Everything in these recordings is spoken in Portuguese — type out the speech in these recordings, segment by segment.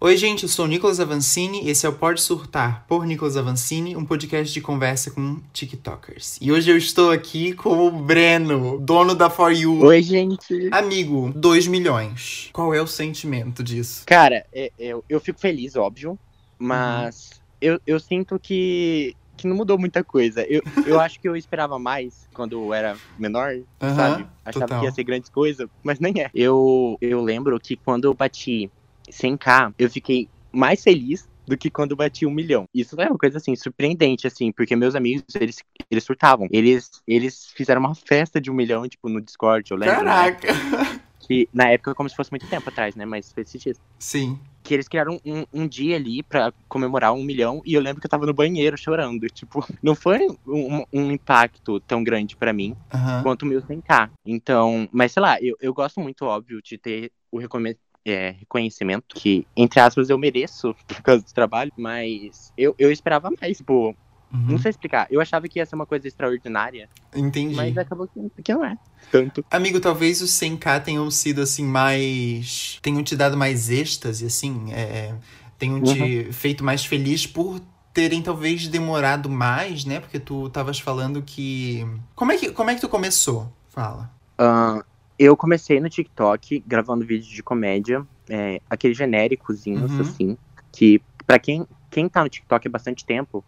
Oi, gente, eu sou o Nicolas Avancini e esse é o Pode Surtar, por Nicolas Avancini, um podcast de conversa com TikTokers. E hoje eu estou aqui com o Breno, dono da For You. Oi, gente. Amigo, 2 milhões. Qual é o sentimento disso? Cara, é- eu, eu fico feliz, óbvio, mas Uhum. eu, eu sinto que, que não mudou muita coisa. Eu, eu acho que eu esperava mais quando eu era menor, Aham, sabe? Achava total. que ia ser grandes coisas, mas nem é. Eu, eu lembro que quando eu bati 100k, eu fiquei mais feliz do que quando eu bati um milhão. Isso é uma coisa, assim, surpreendente, assim, porque meus amigos, eles, eles surtavam. Eles, eles fizeram uma festa de um milhão, tipo, no Discord, eu lembro. né? Caraca! Que na época, como se fosse muito tempo atrás, né? Mas fez sentido. Sim. Que eles criaram um, um dia ali pra comemorar um milhão e eu lembro que eu tava no banheiro chorando. Tipo, não foi um, um impacto tão grande pra mim Aham. quanto o meu 100k. Então, mas sei lá, eu, eu gosto muito, óbvio, de ter o recome- é, reconhecimento que, entre aspas, eu mereço por causa do trabalho, mas eu, eu esperava mais, tipo, Uhum. não sei explicar. Eu achava que ia ser uma coisa extraordinária, Entendi. mas acabou que, que não é. Tanto. Amigo, talvez os 100k tenham sido, assim, mais... Tenham te dado mais êxtase, assim, é... Tenham te feito mais feliz por terem, talvez, demorado mais, né? Porque tu tavas falando que... Como é que, como é que tu começou? Fala. Ah, eu comecei no TikTok gravando vídeos de comédia, é, aqueles genéricozinhos, Uhum. assim, que pra quem, quem tá no TikTok há bastante tempo,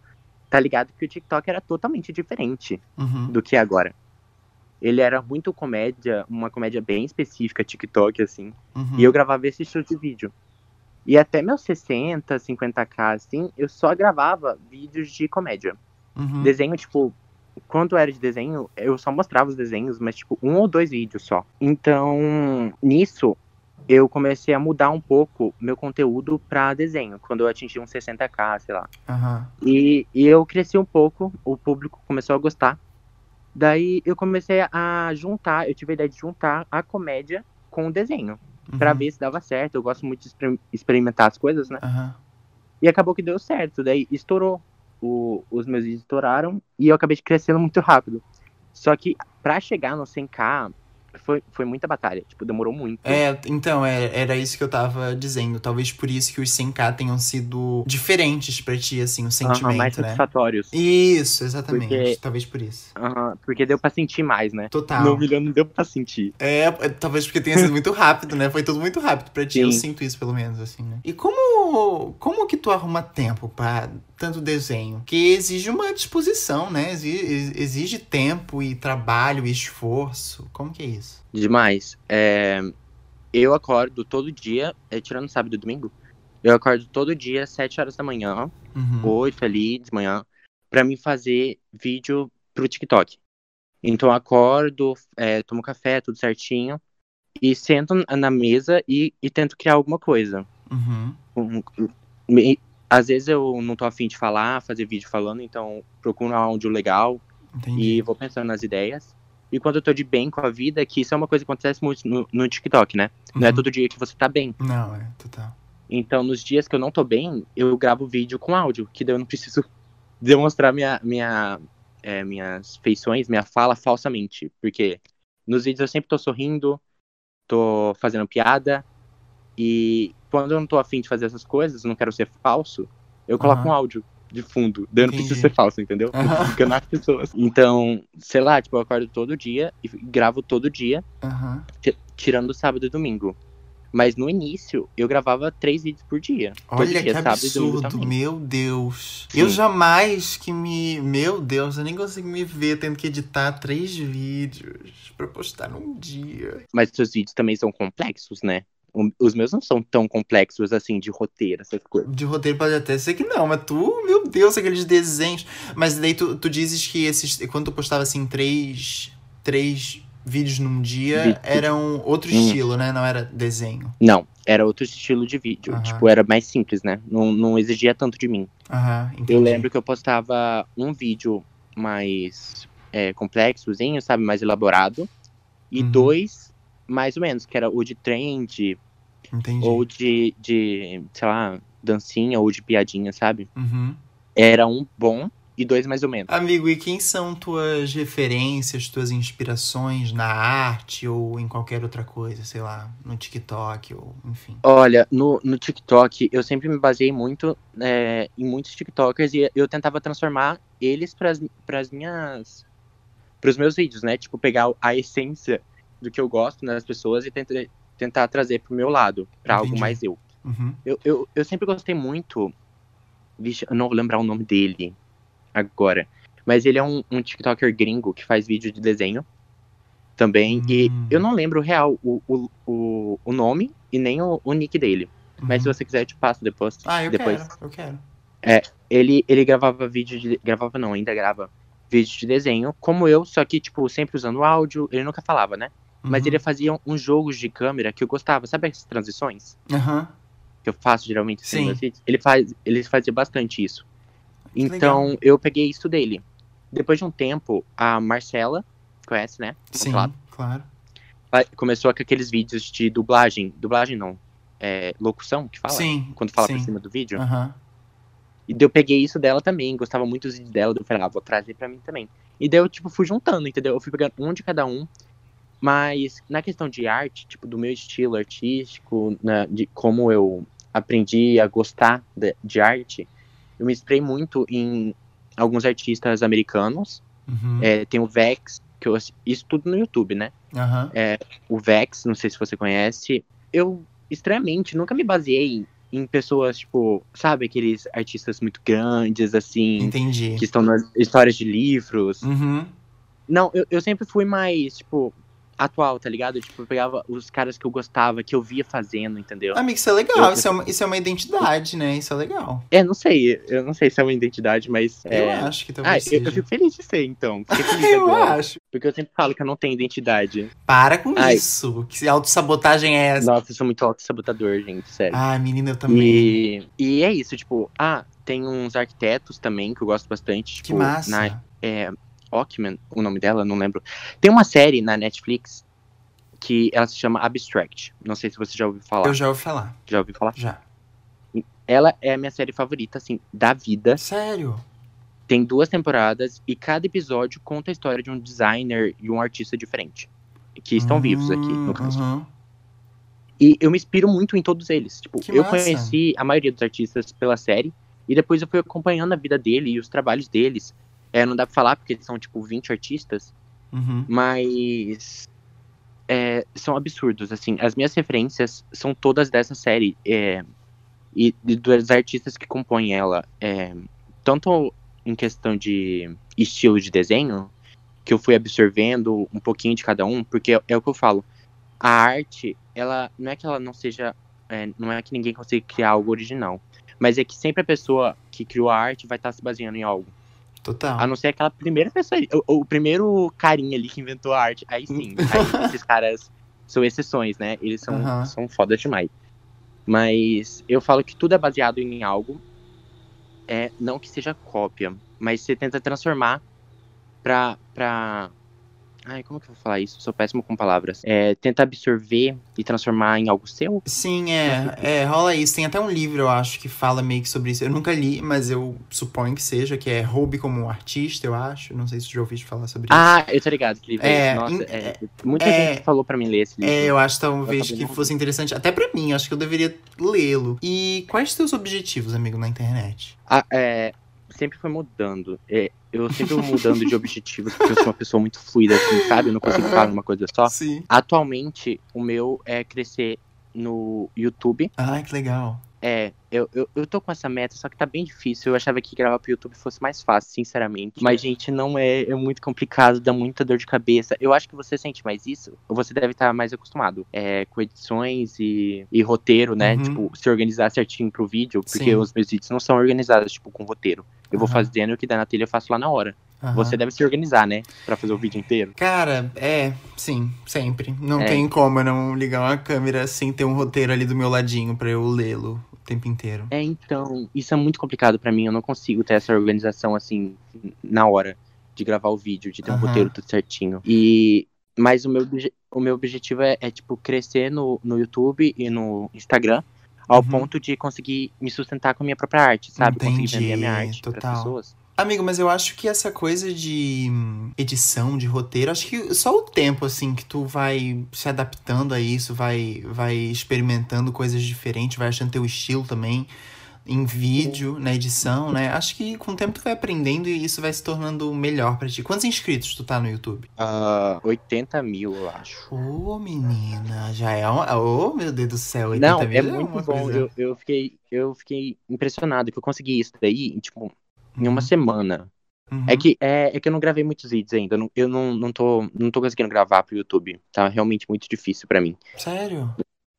tá ligado que o TikTok era totalmente diferente Uhum. do que é agora. Ele era muito comédia, uma comédia bem específica, TikTok, assim, Uhum. e eu gravava esse estilo de vídeo. E até meus 60, 50k, assim, eu só gravava vídeos de comédia. Uhum. Desenho, tipo, quando era de desenho, eu só mostrava os desenhos, mas, tipo, um ou dois vídeos só. Então, nisso, eu comecei a mudar um pouco meu conteúdo pra desenho, quando eu atingi uns 60k, sei lá. Aham. E, e eu cresci um pouco, o público começou a gostar. Daí eu comecei a juntar, eu tive a ideia de juntar a comédia com o desenho, pra Uhum. ver se dava certo. Eu gosto muito de exper- experimentar as coisas, né? Aham. E acabou que deu certo. Daí estourou. O- os meus vídeos estouraram e eu acabei crescendo muito rápido. Só que pra chegar no 100k foi, foi muita batalha. Tipo, demorou muito. É, então, é- era isso que eu tava dizendo. Talvez por isso que os 100k tenham sido diferentes pra ti, assim, o sentimento, mais né? satisfatórios. Isso, exatamente. Porque- Talvez por isso. Aham, porque deu pra sentir mais, né? Total. No milhão não deu pra sentir. É, é, talvez porque tenha sido muito rápido, né? Foi tudo muito rápido pra ti. Eu Sim. sinto isso, pelo menos, assim, né? E como, como que tu arruma tempo pra tanto desenho? Que exige uma disposição, né? Exige, exige tempo e trabalho e esforço. Como que é isso? Demais. É, eu acordo todo dia, é, tirando sábado e domingo, eu acordo todo dia às 7 horas da manhã, Uhum. 8 ali de manhã, pra mim fazer vídeo pro TikTok. Então eu acordo, é, tomo café, tudo certinho, e sento na- mesa e, e tento criar alguma coisa. Uhum. Um- me- Às vezes eu não tô afim de falar, fazer vídeo falando, então procuro um áudio legal, Entendi. e vou pensando nas ideias. E quando eu tô de bem com a vida, que isso é uma coisa que acontece muito no, no TikTok, né? Não é Uhum. todo dia que você tá bem. Não, é, total. Então, nos dias que eu não tô bem, eu gravo vídeo com áudio, que daí eu não preciso demonstrar minha, minha, é, minhas feições, minha fala falsamente. Porque nos vídeos eu sempre tô sorrindo, tô fazendo piada, e quando eu não tô afim de fazer essas coisas, não quero ser falso, eu coloco Aham. um áudio de fundo. Eu não Entendi. preciso ser falso, entendeu? Fica nas pessoas. Então, sei lá, tipo, eu acordo todo dia e gravo todo dia, ti- tirando sábado e domingo. Mas no início, eu gravava três vídeos por dia. Olha dia, que absurdo, meu Deus. Sim. Eu jamais que me. Meu Deus, eu nem consigo me ver tendo que editar três vídeos pra postar num dia. Mas seus vídeos também são complexos, né? Os meus não são tão complexos assim, de roteiro, essas coisas. De roteiro pode até ser que não, mas tu, meu Deus, aqueles desenhos. Mas daí tu, tu dizes que esses. Quando tu postava assim, três. Três vídeos num dia, eram outro Hum. estilo, né? Não era desenho. Não, era outro estilo de vídeo. Aham. Tipo, era mais simples, né? Não, não exigia tanto de mim. Aham, entendi. Eu lembro que eu postava um vídeo mais é, complexozinho, sabe? Mais elaborado. E Uhum. dois, mais ou menos, que era o de trend, Entendi. ou de, de, sei lá, dancinha, ou de piadinha, sabe? Uhum. Era um bom e dois mais ou menos. Amigo, e quem são tuas referências, tuas inspirações na arte ou em qualquer outra coisa, sei lá, no TikTok ou enfim? Olha, no, no TikTok eu sempre me baseei muito é, em muitos TikTokers e eu tentava transformar eles para as minhas. para os meus vídeos, né? Tipo, pegar a essência do que eu gosto nas pessoas e tentar, tentar trazer pro meu lado, para algo mais eu. Uhum. eu. Eu, eu. sempre gostei muito. Vixe, eu não vou lembrar o nome dele agora. Mas ele é um, um TikToker gringo que faz vídeo de desenho também. Hum. E eu não lembro real o, o, o, o nome e nem o, o nick dele. Mas se Uhum. você quiser, eu te passo depois. Ah, eu depois. quero, eu quero. Ele, ele gravava vídeo de. Gravava não, ainda grava vídeo de desenho, como eu, só que, tipo, sempre usando áudio. Ele nunca falava, né? Mas Uhum. ele fazia uns jogos de câmera que eu gostava. Sabe as transições Aham. que eu faço geralmente Sim. nos vídeos? Ele, faz, ele fazia bastante isso. Que Então, legal. eu peguei isso dele. Depois de um tempo, a Marcela, conhece, né? Sim, Claro. claro. Ela Começou com aqueles vídeos de dublagem. Dublagem não. É, locução que fala? Sim. Quando fala sim. por cima do vídeo. Aham. E daí eu peguei isso dela também, gostava muito dos vídeos dela, eu falei, ah, vou trazer pra mim também. E daí eu, tipo, fui juntando, entendeu? Eu fui pegando um de cada um, mas na questão de arte, tipo, do meu estilo artístico, na- de como eu aprendi a gostar de, de arte, eu me inspirei muito em alguns artistas americanos. Uhum. É, tem o Vex, que eu, isso tudo no YouTube, né? Aham. o Vex, não sei se você conhece. Eu, estranhamente, nunca me baseei em pessoas, tipo, sabe, aqueles artistas muito grandes, assim, Entendi. que estão nas histórias de livros. Uhum. Não, eu, eu sempre fui mais, tipo, atual, tá ligado? Tipo, eu pegava os caras que eu gostava, que eu via fazendo, entendeu? Amigo, isso é legal. Eu- Isso, é uma, isso é uma identidade, né? Isso é legal. É, não sei, eu não sei se é uma identidade, mas. Eu é... acho que Ah, talvez eu, eu seja. fico feliz de ser, então. Eu agora. acho. Porque eu sempre falo que eu não tenho identidade. Para com Ai. isso. Que autossabotagem é essa? Nossa, eu sou muito auto-sabotador, gente, sério. Ah, menina, eu também. E, e é isso, tipo, ah, tem uns arquitetos também que eu gosto bastante. Tipo, Que massa. Na, é, Ockman, o nome dela, não lembro. Tem uma série na Netflix que ela se chama Abstract. Não sei se você já ouviu falar. Eu já ouvi falar. Já ouviu falar? Já. Ela é a minha série favorita, assim, da vida. Sério? Tem duas temporadas e cada episódio conta a história de um designer e um artista diferente. Que estão vivos aqui, no Hum, caso. E eu me inspiro muito em todos eles. Tipo, Que eu massa. conheci a maioria dos artistas pela série. E depois eu fui acompanhando a vida dele e os trabalhos deles. É, não dá pra falar porque são, tipo, 20 artistas. Uhum. Mas. é, são absurdos, assim. As minhas referências são todas dessa série. é, e de- dos artistas que compõem ela. é, tanto em questão de estilo de desenho, que eu fui absorvendo um pouquinho de cada um, porque é, é o que eu falo. A arte, ela não é que ela não seja. é, não é que ninguém consiga criar algo original. Mas é que sempre a pessoa que criou a arte vai estar se baseando em algo. Total. A não ser aquela primeira pessoa, o, o primeiro carinha ali que inventou a arte. Aí sim, aí esses caras são exceções, né? Eles são, Aham. são foda demais. Mas eu falo que tudo é baseado em algo. É, não que seja cópia, mas você tenta transformar pra. pra... Ai, como que eu vou falar isso? Sou péssimo com palavras. É, tenta absorver e transformar em algo seu. Sim, é, é, rola isso. Tem até um livro, eu acho, que fala meio que sobre isso. Eu nunca li, mas eu suponho que seja, que é Roube como um Artista, eu acho. Não sei se tu já ouviu falar sobre isso. Ah, eu tô ligado que livro é, É. Nossa, em- é, muita é- gente falou pra mim ler esse livro. É, eu acho talvez acabei que fosse interessante, até pra mim, acho que eu deveria lê-lo. E quais os teus objetivos, amigo, na internet? Ah, é, sempre foi mudando. É, eu sempre vou mudando de objetivos, porque eu sou uma pessoa muito fluida, assim, sabe? Eu não consigo ficar numa coisa só. Sim. Atualmente, o meu é crescer no YouTube. Ai, que legal. É, eu, eu, eu tô com essa meta, só que tá bem difícil. Eu achava que gravar pro YouTube fosse mais fácil, sinceramente. Mas, gente, não é. É muito complicado, dá muita dor de cabeça. Eu acho que você sente mais isso, ou você deve estar mais acostumado é, com edições e, e roteiro, né? Uhum. Tipo, se organizar certinho pro vídeo, porque Sim. os meus vídeos não são organizados, tipo, com roteiro. Eu vou Aham. fazendo o que dá na telha eu faço lá na hora. Aham. Você deve se organizar, né? Pra fazer o vídeo inteiro. Cara, é, sim, sempre. Não É. tem como eu não ligar uma câmera sem ter um roteiro ali do meu ladinho pra eu lê-lo tempo inteiro. É, então, isso é muito complicado pra mim. Eu não consigo ter essa organização assim na hora de gravar o vídeo, de ter um Aham. roteiro tudo certinho. E mas o meu, o meu objetivo é, é, tipo crescer no, no YouTube e no Instagram ao Uhum. ponto de conseguir me sustentar com a minha própria arte, sabe? Conseguir vender a minha Entendi, arte para pessoas. Amigo, mas eu acho que essa coisa de hum, edição, de roteiro, acho que só o tempo, assim, que tu vai se adaptando a isso, vai, vai experimentando coisas diferentes, vai achando teu estilo também em vídeo, na edição, né? Acho que com o tempo tu vai aprendendo e isso vai se tornando melhor pra ti. Quantos inscritos tu tá no YouTube? Uh, 80 mil, eu acho. Ô, oh, menina, já é uma. Ô, oh, meu Deus do céu, 80 Não, mil é muito é bom. Eu, eu, fiquei, eu fiquei impressionado que eu consegui isso daí, tipo, em uma uhum. semana. Uhum. É, que, é, é que eu não gravei muitos vídeos ainda. Eu não, eu não, não, tô, não tô conseguindo gravar pro YouTube. Tá realmente muito difícil para mim. Sério?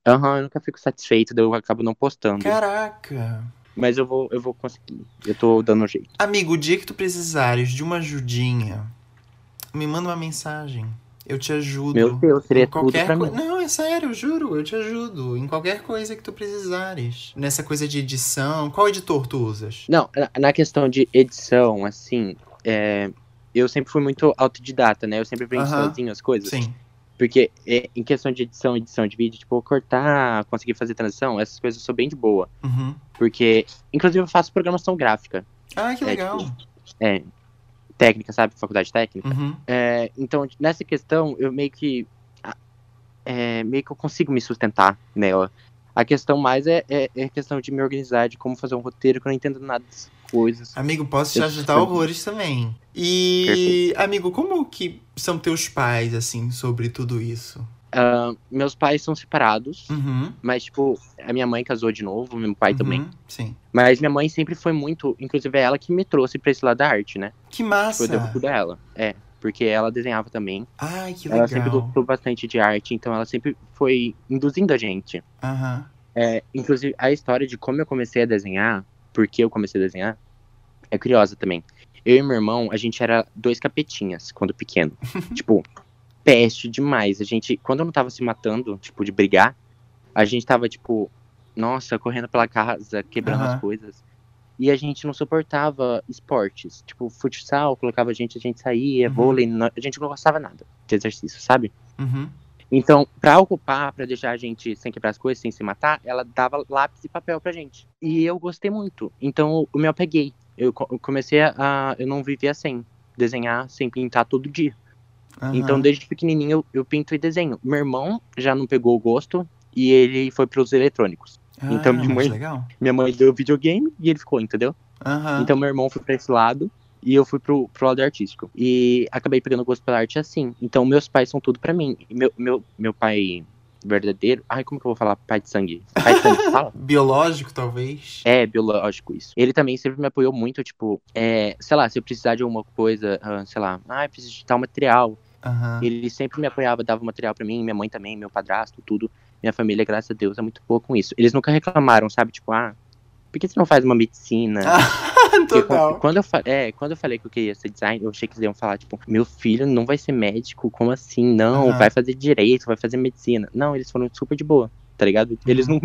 Aham, uhum, eu nunca fico satisfeito, daí eu acabo não postando. Caraca! Mas eu vou, eu vou conseguir. Eu tô dando um jeito. Amigo, o dia que tu precisares de uma ajudinha, me manda uma mensagem. Eu te ajudo. Meu Deus, seria qualquer tudo pra mim. Não, é sério, eu juro, eu te ajudo. Em qualquer coisa que tu precisares. Nessa coisa de edição, qual editor tu usas? Não, na questão de edição, assim, é, eu sempre fui muito autodidata, né? Eu sempre aprendi uh -huh. sozinho as coisas. Sim. Porque é, em questão de edição, edição de vídeo, tipo, cortar, conseguir fazer transição, essas coisas eu sou bem de boa. Uhum. Porque, inclusive, eu faço programação gráfica. Ah, que legal. É, tipo, é técnica, sabe? Faculdade técnica. Uhum. É, então, nessa questão, eu meio que. É, meio que eu consigo me sustentar nela. A questão mais é, é, é questão de me organizar, de como fazer um roteiro, que eu não entendo nada das coisas. Amigo, posso te eu ajudar sei. horrores também. E, Perfeito. amigo, como que são teus pais, assim, sobre tudo isso? Uh, meus pais são separados, uhum. mas, tipo, a minha mãe casou de novo, meu pai uhum, também. Sim. Mas minha mãe sempre foi muito. Inclusive, é ela que me trouxe pra esse lado da arte, né? Que massa! Foi devo tudo ela. É, porque ela desenhava também. Ai, que legal. Ela sempre gostou bastante de arte, então ela sempre foi induzindo a gente. Uhum. É, inclusive, a história de como eu comecei a desenhar, porque eu comecei a desenhar, é curiosa também. Eu e meu irmão, a gente era dois capetinhas quando pequeno. tipo, peste demais. A gente, quando eu não tava se matando, tipo, de brigar, a gente tava, tipo, nossa, correndo pela casa, quebrando uhum. as coisas. E a gente não suportava esportes. Tipo, futsal, colocava a gente, a gente saía, uhum. vôlei, a gente não gostava nada de exercício, sabe? Uhum. Então, pra ocupar, pra deixar a gente sem quebrar as coisas, sem se matar, ela dava lápis e papel pra gente. E eu gostei muito. Então, eu me apeguei. Eu comecei a. Eu não vivia sem desenhar, sem pintar todo dia. Uhum. Então, desde pequenininho, eu, eu, pinto e desenho. Meu irmão já não pegou o gosto e ele foi para os eletrônicos. Ah, então, minha mãe, legal. minha mãe deu videogame e ele ficou, entendeu? Uhum. Então, meu irmão foi para esse lado e eu fui pro, pro lado artístico. E acabei pegando gosto pela arte assim. Então, meus pais são tudo para mim. Meu, meu, meu pai verdadeiro. Ai, como que eu vou falar pai de sangue? Pai de sangue, fala? biológico, talvez. É, biológico, isso. Ele também sempre me apoiou muito, tipo, é, sei lá, se eu precisar de alguma coisa, uh, sei lá, ah, preciso de tal material. Uhum. Ele sempre me apoiava, dava material para mim, minha mãe também, meu padrasto, tudo. Minha família, graças a Deus, é muito boa com isso. Eles nunca reclamaram, sabe? Tipo, ah, por que você não faz uma medicina? Total. Quando eu, é, quando eu falei que eu queria ser designer, eu achei que eles iam falar, tipo, meu filho não vai ser médico, como assim? Não, uhum. vai fazer direito, vai fazer medicina. Não, eles foram super de boa, tá ligado? Uhum. Eles não.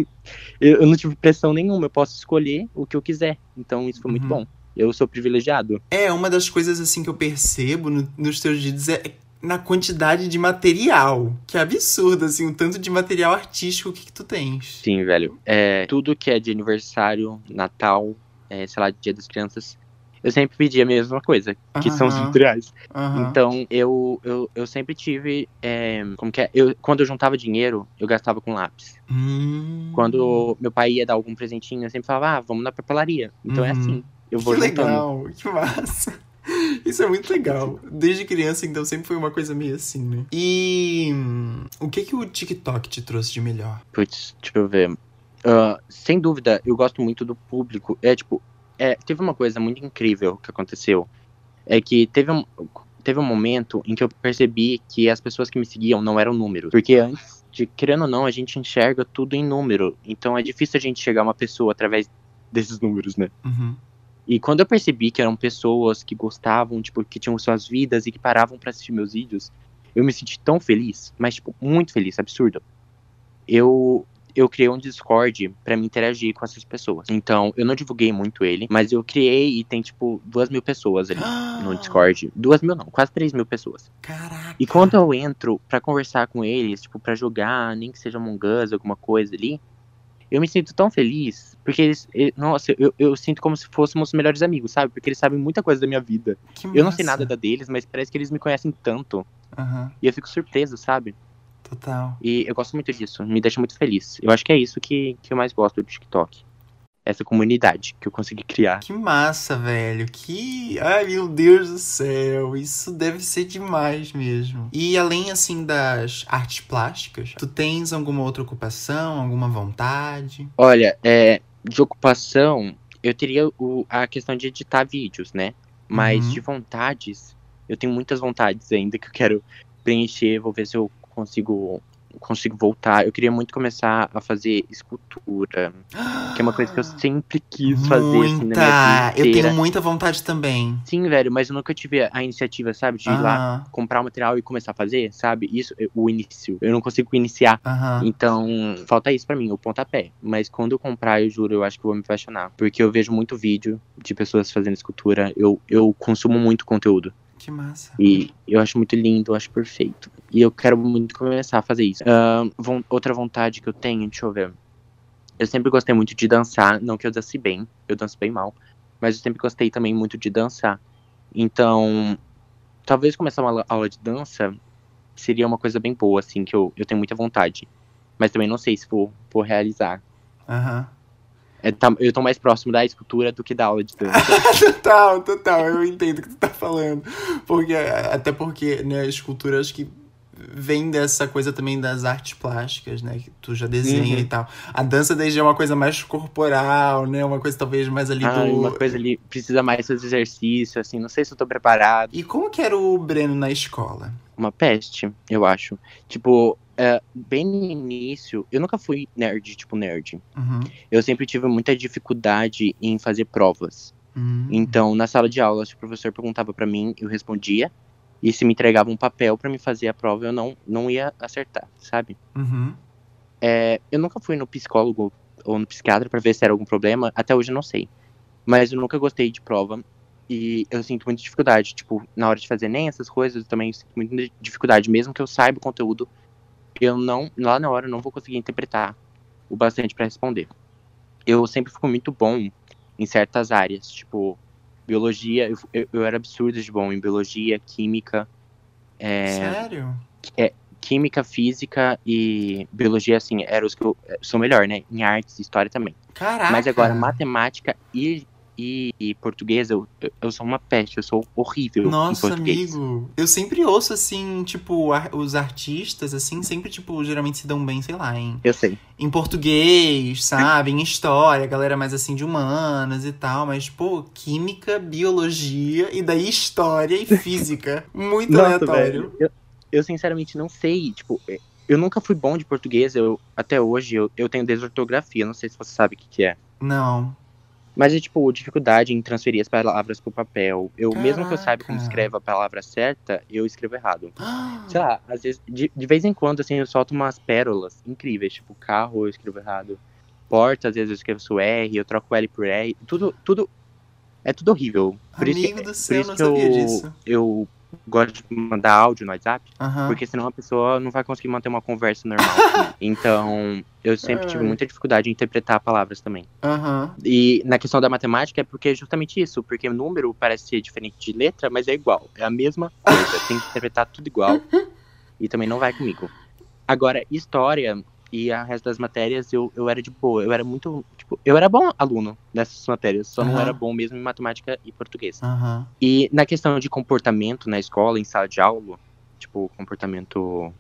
Eu, não tive pressão nenhuma, eu posso escolher o que eu quiser. Então isso foi muito uhum. bom. Eu sou privilegiado. É, uma das coisas assim que eu percebo no, nos teus vídeos é na quantidade de material. Que absurdo, assim, o tanto de material artístico que, que tu tens. Sim, velho. É, tudo que é de aniversário, Natal, é, sei lá, Dia das Crianças, eu sempre pedi a mesma coisa, que são os materiais. Então, eu, eu, eu sempre tive. É, como que é? Eu, quando eu juntava dinheiro, eu gastava com lápis. Hum. Quando meu pai ia dar algum presentinho, eu sempre falava, ah, vamos na papelaria. Então é uhum. assim. Eu vou que juntando. legal, que massa. Isso é muito legal. Desde criança, então, sempre foi uma coisa meio assim, né? E hum, o que que o TikTok te trouxe de melhor? Putz, deixa eu ver. Uh, sem dúvida, eu gosto muito do público. É, tipo, é, teve uma coisa muito incrível que aconteceu. É que teve um, teve um momento em que eu percebi que as pessoas que me seguiam não eram números. Porque antes, de, querendo ou não, a gente enxerga tudo em número. Então é difícil a gente chegar a uma pessoa através desses números, né? Uhum. E quando eu percebi que eram pessoas que gostavam, tipo, que tinham suas vidas e que paravam para assistir meus vídeos, eu me senti tão feliz, mas, tipo, muito feliz, absurdo. Eu, eu criei um Discord para me interagir com essas pessoas. Então, eu não divulguei muito ele, mas eu criei e tem, tipo, duas mil pessoas ali no Discord. Duas mil não, quase três mil pessoas. Caraca! E quando eu entro para conversar com eles, tipo, para jogar, nem que seja Among Us, alguma coisa ali, Eu me sinto tão feliz, porque eles. e- Nossa, eu, eu sinto como se fôssemos melhores amigos, sabe? Porque eles sabem muita coisa da minha vida. Que Eu não sei massa. nada da deles, mas parece que eles me conhecem tanto. Aham, E eu fico surpreso, sabe? Total. E eu gosto muito disso, me deixa muito feliz. Eu acho que é isso que, que eu mais gosto do TikTok. Essa comunidade que eu consegui criar. Que massa, velho. Que. Ai, meu Deus do céu. Isso deve ser demais mesmo. E além, assim, das artes plásticas, tu tens alguma outra ocupação, alguma vontade? Olha, é, de ocupação, eu teria o- a questão de editar vídeos, né? Mas Uhum. de vontades, eu tenho muitas vontades ainda que eu quero preencher. Vou ver se eu consigo, consigo voltar. Eu queria muito começar a fazer escultura, que é uma coisa que eu sempre quis fazer assim, na minha Muita! Eu tenho muita vontade também. Sim, velho, mas eu nunca tive a iniciativa, sabe, de ir lá comprar o material e começar a fazer, sabe? Isso, é o início. Eu não consigo iniciar. aham. Então, falta isso pra mim, o pontapé. Mas quando eu comprar, eu juro, eu acho que eu vou me apaixonar. Porque eu vejo muito vídeo de pessoas fazendo escultura. Eu, eu consumo muito conteúdo. Que massa. E eu acho muito lindo, eu acho perfeito. E eu quero muito começar a fazer isso. Ahn, von- outra vontade que eu tenho, deixa eu ver. Eu sempre gostei muito de dançar. Não que eu dance bem, eu danço bem mal. Mas eu sempre gostei também muito de dançar. Então, talvez começar uma aula- de dança seria uma coisa bem boa, assim, que eu, eu tenho muita vontade. Mas também não sei se vou, vou realizar. Aham. É, tá- eu tô mais próximo da escultura do que da aula de dança. Total, total, eu entendo o que tu tá falando. Porque, até porque, né, a escultura acho que vem dessa coisa também das artes plásticas, né? Que tu já desenha Uhum. e tal. A dança já é uma coisa mais corporal, né? Uma coisa talvez mais ali ah, do. uma coisa ali, precisa mais fazer exercício, assim, não sei se eu tô preparado. E como que era o Breno na escola? uma peste, eu acho. Tipo, é, bem no início, eu nunca fui nerd, tipo nerd. Uhum. Eu sempre tive muita dificuldade em fazer provas. Uhum. Então, na sala de aula, se o professor perguntava pra mim, eu respondia. E se me entregava um papel pra me fazer a prova, eu não, não ia acertar, sabe? Uhum. É, eu nunca fui no psicólogo ou no psiquiatra pra ver se era algum problema, até hoje eu não sei. Mas eu nunca gostei de prova e eu sinto muita dificuldade. Tipo, na hora de fazer nem essas coisas, eu também sinto muita dificuldade. Mesmo que eu saiba o conteúdo, eu não, lá na hora, eu não vou conseguir interpretar o bastante pra responder. Eu sempre fico muito bom em certas áreas, tipo, biologia, eu, eu, eu era absurdo de bom em biologia, química. É, Sério? química, física e biologia, assim, eram os que eu sou melhor, né? Em artes história também. Caraca! Mas agora, matemática e, e, e português, eu, eu- sou uma peste, eu sou horrível Nossa, português. amigo. Eu sempre ouço, assim, tipo, ar- os artistas, assim, sempre, tipo, geralmente se dão bem, sei lá, em, Eu sei. em português, sabe? Em história, galera mais assim de humanas e tal. Mas, pô, química, biologia e daí história e física. Muito aleatório. Eu, eu sinceramente não sei, tipo, eh, eu nunca fui bom de português, eu até hoje eu, eu tenho desortografia, não sei se você sabe o que, que é. Não. Mas é tipo, dificuldade em transferir as palavras pro papel. Eu, mesmo que eu saiba como Caraca. escreve a palavra certa, eu escrevo errado. Sei lá, às vezes, de, de vez em quando, assim, eu solto umas pérolas incríveis. Tipo, carro eu escrevo errado. Porta, às vezes eu escrevo R, eu troco L por R. Tudo, tudo. É tudo horrível. Por isso, Amigo que- do por céu, isso não que sabia eu, disso. eu gosto de mandar áudio no WhatsApp. Aham. Porque senão a pessoa não vai conseguir manter uma conversa normal. comigo. então, eu sempre tive Ai. muita dificuldade em interpretar palavras também. Aham. E na questão da matemática é porque é justamente isso, porque número parece ser diferente de letra, mas é igual, é a mesma coisa, tem que interpretar tudo igual e também não vai comigo. Agora, história e a resto das matérias eu, eu era de boa, eu era muito, tipo, eu era bom aluno nessas matérias, só não Aham. era bom mesmo em matemática e português. Aham. E na questão de comportamento na escola, em sala de aula, tipo, comportamento.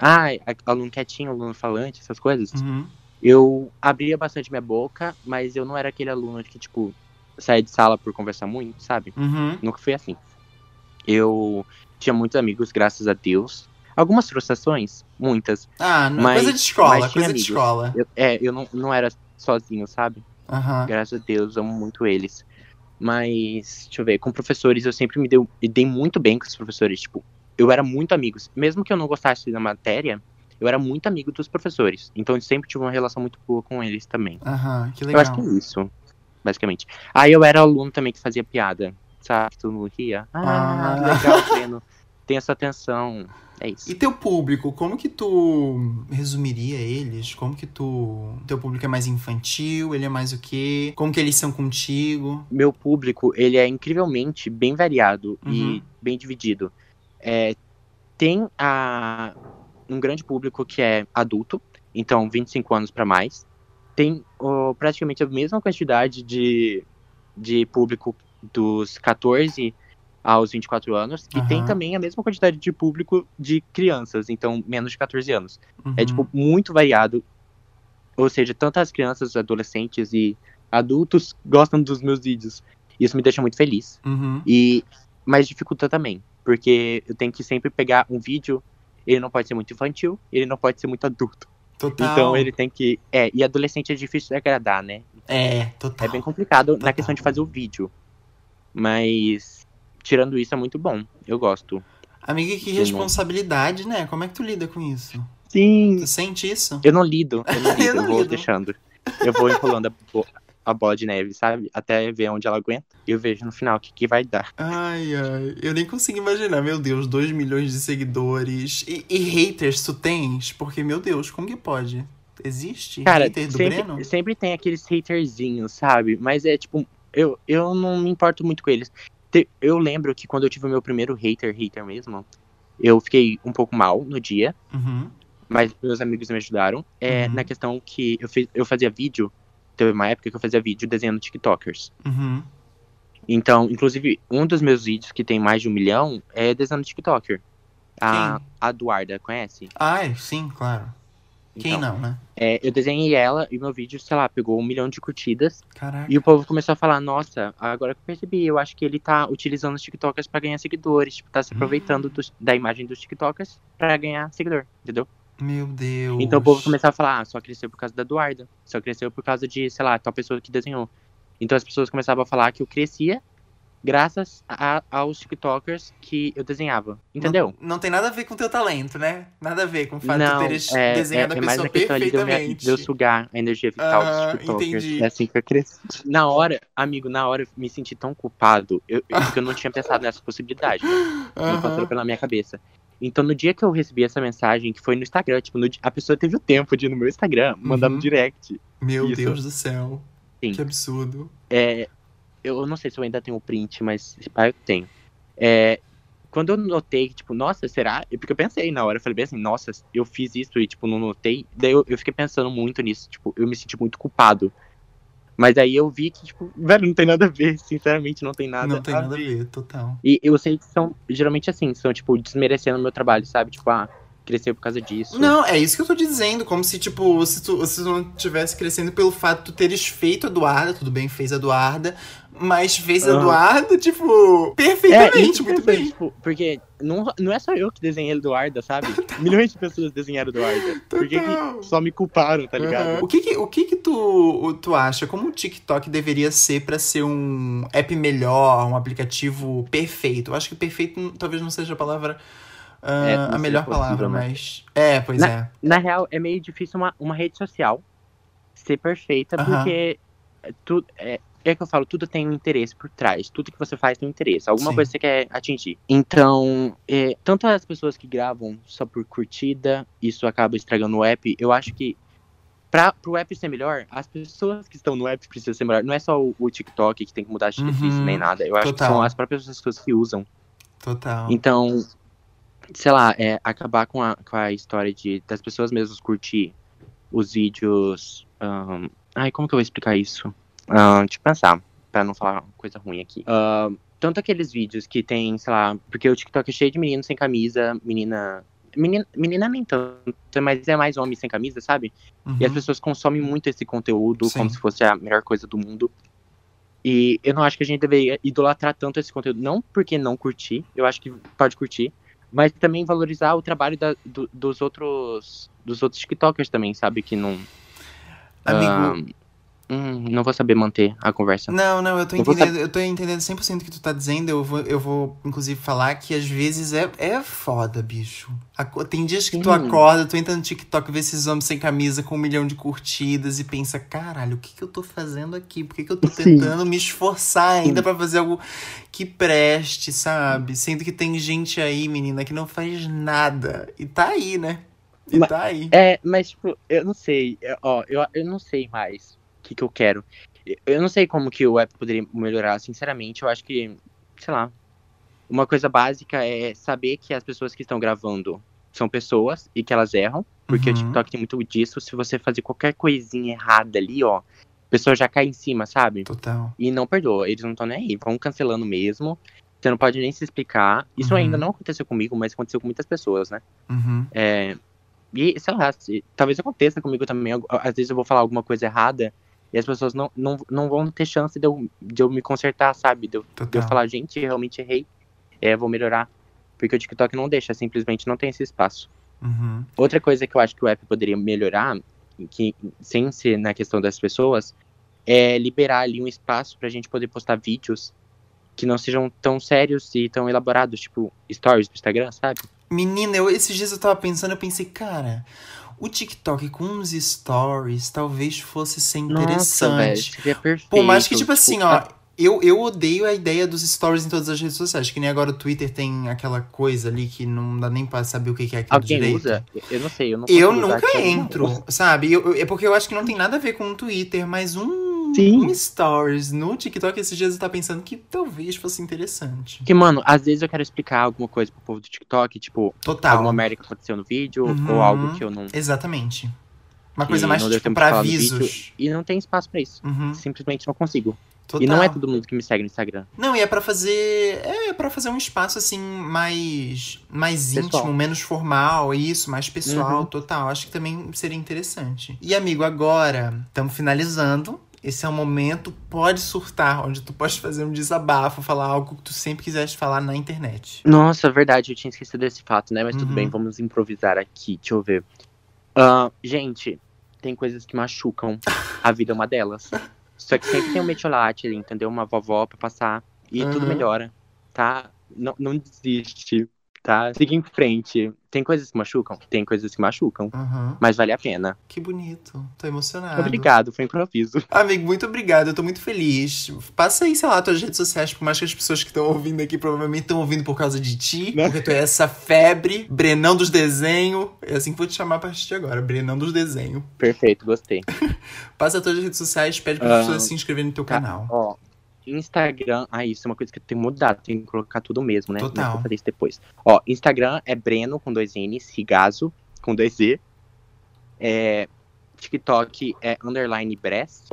Ah, aluno quietinho, aluno falante, essas coisas. Uhum. Eu abria bastante minha boca, mas eu não era aquele aluno que, tipo, saía de sala por conversar muito, sabe? Uhum. Nunca fui assim. Eu tinha muitos amigos, graças a Deus. Algumas frustrações, muitas. Ah, não, Mas- coisa de escola, coisa tinha de amigos. escola. Eu- é, eu não, não era sozinho, sabe? Aham. Graças a Deus, amo muito eles. Mas, deixa eu ver, com professores eu sempre me, deu, me dei muito bem com os professores. Tipo, eu era muito amigo. Mesmo que eu não gostasse da matéria, eu era muito amigo dos professores. Então eu sempre tive uma relação muito boa com eles também. Aham, que Eu legal. acho que é isso, basicamente. Aí eu era aluno também que fazia piada, sabe? Que todo mundo ria. Ah, Ah. que legal, Breno. tem essa atenção. É isso. E teu público, como que tu resumiria eles? Como que tu. Teu público é mais infantil? Ele é mais o quê? Como que eles são contigo? Meu público, ele é incrivelmente bem variado Uhum. e bem dividido. É, tem a, um grande público que é adulto, então 25 anos para mais. Tem ó, praticamente a mesma quantidade de, de público dos 14 aos 24 anos. E tem Aham. também a mesma quantidade de público de crianças, então menos de 14 anos. É, Uhum. tipo, muito variado. Ou seja, tanto as crianças, adolescentes e adultos gostam dos meus vídeos. Isso me deixa muito feliz. Uhum. E mas dificulta também, porque eu tenho que sempre pegar um vídeo, ele não pode ser muito infantil, ele não pode ser muito adulto. Total. Então ele tem que, é, e adolescente é difícil de agradar, né? É, total. É bem complicado Total. na questão de fazer o vídeo. Mas tirando isso é muito bom. Eu gosto. Amiga, que responsabilidade, né? Como é que tu lida com isso? Sim. Tu sente isso? Eu não lido, eu não lido, Eu eu, não vou lido. deixando. Eu vou enrolando a, bo- a bola de neve, sabe? Até ver onde ela aguenta. E eu vejo no final o que, que vai dar. Ai, ai. Eu nem consigo imaginar. Meu Deus, 2 milhões de seguidores. E, e haters tu tens? Porque, meu Deus, como que pode? Existe? Cara, hater do Breno? sempre, sempre tem aqueles haterzinhos, sabe? Mas é tipo, eu, eu não me importo muito com eles. Te- Eu lembro que quando eu tive o meu primeiro hater, hater mesmo, eu fiquei um pouco mal no dia, Uhum. mas meus amigos me ajudaram. É, Uhum. Na questão que eu, fiz, eu fazia vídeo, teve uma época que eu fazia vídeo desenhando TikTokers. Uhum. Então, inclusive, um dos meus vídeos que tem mais de um milhão é desenhando TikToker. A, a Eduarda, conhece? Ai, sim, claro. Quem Então, não, né? é, eu desenhei ela e meu vídeo, sei lá, pegou um milhão de curtidas. Caraca. E o povo começou a falar, nossa, agora que eu percebi, eu acho que ele tá utilizando os TikTokers pra ganhar seguidores, tipo, tá se aproveitando dos- da imagem dos TikTokers pra ganhar seguidor, entendeu? Meu Deus. Então o povo começou a falar, ah, só cresceu por causa da Eduarda, só cresceu por causa de, sei lá, tal pessoa que desenhou. Então as pessoas começavam a falar que eu crescia graças a- aos TikTokers que eu desenhava, entendeu? Não, não tem nada a ver com teu talento, né? Nada a ver com o fato de Não, tu teres é, é, desenhado é a pessoa a questão ali de eu, me- perfeitamente. de eu sugar a energia vital dos TikTokers. entendi. É assim que eu cresci. Na hora, amigo, na hora eu me senti tão culpado, eu, eu- porque eu não tinha pensado nessa possibilidade, né? Não passou pela minha cabeça. Então, no dia que eu recebi essa mensagem, que foi no Instagram, tipo, no a pessoa teve o tempo de ir no meu Instagram, mandar Uhum. no direct. Meu Isso. Deus do céu. Sim. Que absurdo. É, eu não sei se eu ainda tenho o print, mas se pá, eu tenho. É, quando eu notei, tipo, nossa, será? É Porque eu pensei na hora, eu falei bem assim, nossa, eu fiz isso e, tipo, não notei. Daí eu, eu fiquei pensando muito nisso, tipo, eu me senti muito culpado. Mas aí eu vi que, tipo, velho, não tem nada a ver, sinceramente, não tem nada não tem a nada a ver. ver, total. E eu sei que são, geralmente assim, são, tipo, desmerecendo o meu trabalho, sabe? Tipo, ah, cresceu por causa disso. Não, é isso que eu tô dizendo. Como se, tipo, se tu, se tu não tivesse crescendo pelo fato de tu teres feito a Eduarda, tudo bem, fez a Eduarda, mas fez a Aham. Eduarda, tipo, É, perfeitamente, isso muito bem. Tipo, porque não, não é só eu que desenhei Eduarda, sabe? Milhões de pessoas desenharam Eduarda. Por que, só me culparam, tá ligado? Aham. O que que, o que, que tu, tu acha? Como o TikTok deveria ser pra ser um app melhor, um aplicativo perfeito? Eu acho que perfeito talvez não seja a palavra. ah, É, a melhor palavra, né? mas. É, pois é. Na real, é meio difícil uma, uma rede social ser perfeita, Aham. porque tu, é, é que eu falo, tudo tem um interesse por trás. Tudo que você faz tem um interesse. Alguma Sim. coisa você quer atingir. Então, é, tanto as pessoas que gravam só por curtida, isso acaba estragando o app. Eu acho que para pro app ser melhor, as pessoas que estão no app precisam ser melhor. Não é só o, o TikTok que tem que mudar de Uhum. difícil nem nada. Eu acho Total. que são as próprias pessoas que usam. Total. Então, sei lá, é, acabar com a, com a história de das pessoas mesmas curtir os vídeos. ahn, ai, como que eu vou explicar isso? Ahn, deixa eu pensar, pra não falar coisa ruim aqui. Ahn, tanto aqueles vídeos que tem, sei lá, porque o TikTok é cheio de meninos sem camisa, menina. Menina, menina nem tanto, mas é mais homem sem camisa, sabe? E as Uhum. pessoas consomem muito esse conteúdo Sim. como se fosse a melhor coisa do mundo. E eu não acho que a gente deveria idolatrar tanto esse conteúdo. Não porque não curtir, eu acho que pode curtir, mas também valorizar o trabalho da- do- dos outros dos outros TikTokers também, sabe? Que não. Amigo, ah, Hum, não vou saber manter a conversa. Não, não, eu tô Eu entendendo, eu tô entendendo 100% o que tu tá dizendo. Eu vou, eu vou, inclusive, falar que às vezes é, é foda, bicho. Tem dias que tu Sim. acorda, tu entra no TikTok, vê esses homens sem camisa com um milhão de curtidas e pensa, caralho, o que que eu tô fazendo aqui? Por que que eu tô Sim. tentando me esforçar ainda pra fazer algo que preste, sabe? Sendo que tem gente aí, menina, que não faz nada. E tá aí, né? E Mas- tá aí. É, mas, tipo, eu não sei. Ó, eu, eu não sei mais que, que eu quero. Eu- não sei como que o app poderia melhorar, sinceramente. Eu acho que, sei lá. Uma coisa básica é saber que as pessoas que estão gravando são pessoas e que elas erram. Porque Uhum. o TikTok tem muito disso. Se você fazer qualquer coisinha errada ali, ó, a pessoa já cai em cima, sabe? Total. E não perdoa, eles não estão nem aí, vão cancelando mesmo. Você não pode nem se explicar. Isso Uhum. ainda não aconteceu comigo, mas aconteceu com muitas pessoas, né? Uhum. É, e, sei lá, se- talvez aconteça comigo também. Às vezes eu vou falar alguma coisa errada e as pessoas não, não, não vão ter chance de eu, de eu me consertar, sabe? De eu, de eu falar, gente, realmente errei, é, vou melhorar. Porque o TikTok não deixa, simplesmente não tem esse espaço. Uhum. Outra coisa que eu acho que o app poderia melhorar, que, sem ser na questão das pessoas, é liberar ali um espaço pra gente poder postar vídeos que não sejam tão sérios e tão elaborados, tipo stories do Instagram, sabe? Menina, eu, esses dias eu tava pensando, eu pensei, cara, o TikTok com uns stories talvez fosse ser Nossa, interessante. seria perfeito. Pô, mas que tipo assim, ó, eu, eu odeio a ideia dos stories em todas as redes sociais, que nem agora o Twitter tem aquela coisa ali que não dá nem pra saber o que é aquilo Alguém direito. usa? Eu não sei, eu não Eu nunca não. entro, sabe? Eu- eu- é porque eu acho que não tem nada a ver com o Twitter, mas um, Sim. um stories no TikTok esses dias eu tava pensando que talvez fosse interessante. Porque, mano, às vezes eu quero explicar alguma coisa pro povo do TikTok, tipo, Total. alguma merda que aconteceu no vídeo, Uhum. ou algo que eu não. Exatamente. Uma que coisa mais tipo pra avisos. E não tem espaço pra isso. Uhum. Simplesmente não consigo. Total. E não é todo mundo que me segue no Instagram. Não, e é pra fazer. É para fazer um espaço assim mais mais Pessoal. íntimo, menos formal, isso, mais pessoal, Uhum. total. Acho que também seria interessante. E amigo, agora estamos finalizando. Esse é o momento pode surtar, onde tu pode fazer um desabafo, falar algo que tu sempre quiseste falar na internet. Nossa, verdade, eu tinha esquecido desse fato, né? Mas tudo Uhum. bem, vamos improvisar aqui. Deixa eu ver. Ah, gente, tem coisas que machucam. A vida é uma delas. Só que sempre tem um metiolate ali, entendeu? Uma vovó pra passar. E tudo Uhum. melhora, tá? Não, não desiste, tá? Siga em frente. Tem coisas que machucam? Tem coisas que machucam. Uhum. Mas vale a pena. Que bonito. Tô emocionado. Obrigado, foi improviso. Amigo, muito obrigado. Eu tô muito feliz. Passa aí, sei lá, tuas redes sociais, por mais que as pessoas que estão ouvindo aqui provavelmente estão ouvindo por causa de ti. Né? Porque tu é essa febre, Brenão dos Desenhos. É assim que vou te chamar a partir de agora, Brenão dos Desenhos. Perfeito, gostei. Passa tuas redes sociais, pede para Ah, pessoas se inscreverem no teu tá. canal. Ó, Instagram. Ah, isso é uma coisa que eu tenho mudado. Tem que colocar tudo mesmo, né? Total. Mas vou fazer isso depois. Ó, Instagram é Breno com dois N's, Rigazo com dois Z. É, TikTok é underline breast.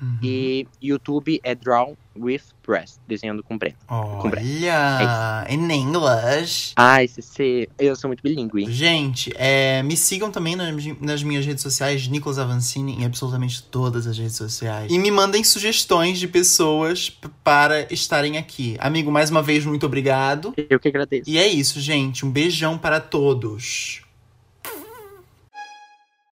Uhum. E YouTube é Draw with Breast, desenhando com Breno. Olha, in English. Ah, esse C. Eu sou muito bilíngue. Gente, é, me sigam também nas, nas minhas redes sociais, Nicolas Avancini, em absolutamente todas as redes sociais. E me mandem sugestões de pessoas para estarem aqui. Amigo, mais uma vez, muito obrigado. Eu que agradeço. E é isso, gente. Um beijão para todos.